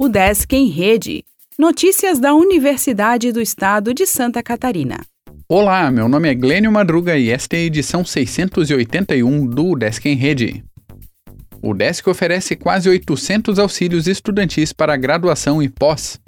O Desk em Rede. Notícias da Universidade do Estado de Santa Catarina. Olá, meu nome é Glênio Madruga e esta é a edição 681 do Desk em Rede. O Desk oferece quase 800 auxílios estudantis para graduação e pós.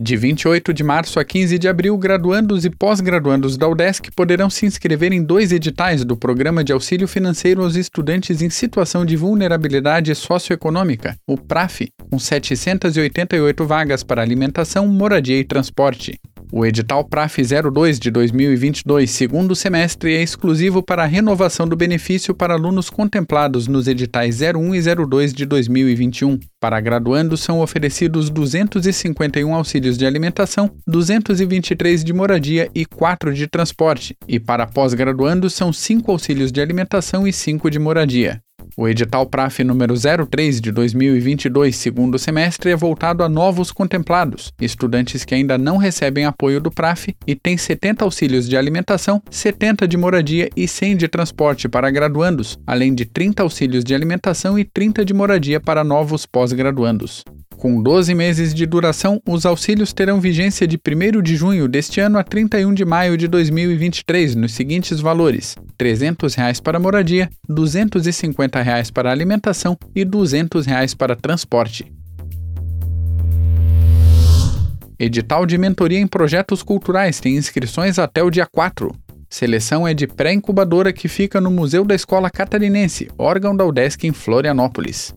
De 28 de março a 15 de abril, graduandos e pós-graduandos da UDESC poderão se inscrever em dois editais do Programa de Auxílio Financeiro aos Estudantes em Situação de Vulnerabilidade Socioeconômica, o PRAF, com 788 vagas para alimentação, moradia e transporte. O edital PRAF 02 de 2022, segundo semestre, é exclusivo para a renovação do benefício para alunos contemplados nos editais 01 e 02 de 2021. Para graduandos, são oferecidos 251 auxílios de alimentação, 223 de moradia e 4 de transporte. E para pós-graduandos, são 5 auxílios de alimentação e 5 de moradia. O edital PRAF número 03 de 2022, segundo semestre, é voltado a novos contemplados, estudantes que ainda não recebem apoio do PRAF e têm 70 auxílios de alimentação, 70 de moradia e 100 de transporte para graduandos, além de 30 auxílios de alimentação e 30 de moradia para novos pós-graduandos. Com 12 meses de duração, os auxílios terão vigência de 1 de junho deste ano a 31 de maio de 2023 nos seguintes valores: 300 reais para moradia, 250 reais para alimentação e 200 reais para transporte. Edital de mentoria em projetos culturais tem inscrições até o dia 4. Seleção é de pré-incubadora que fica no Museu da Escola Catarinense, órgão da UDESC em Florianópolis.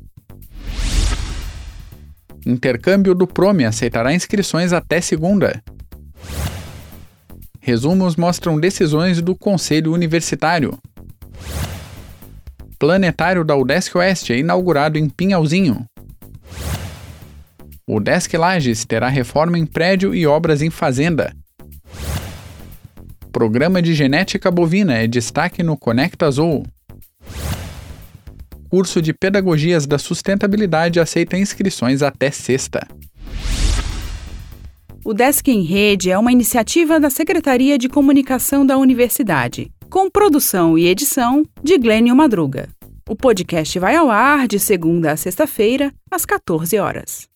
Intercâmbio do Prome aceitará inscrições até segunda. Resumos mostram decisões do Conselho Universitário. Planetário da UDESC Oeste é inaugurado em Pinhalzinho. O Desk Lages terá reforma em prédio e obras em fazenda. Programa de genética bovina é destaque no Conecta Azul curso de Pedagogias da Sustentabilidade aceita inscrições até sexta. O Desk em Rede é uma iniciativa da Secretaria de Comunicação da Universidade, com produção e edição de Glênio Madruga. O podcast vai ao ar de segunda a sexta-feira, às 14 horas.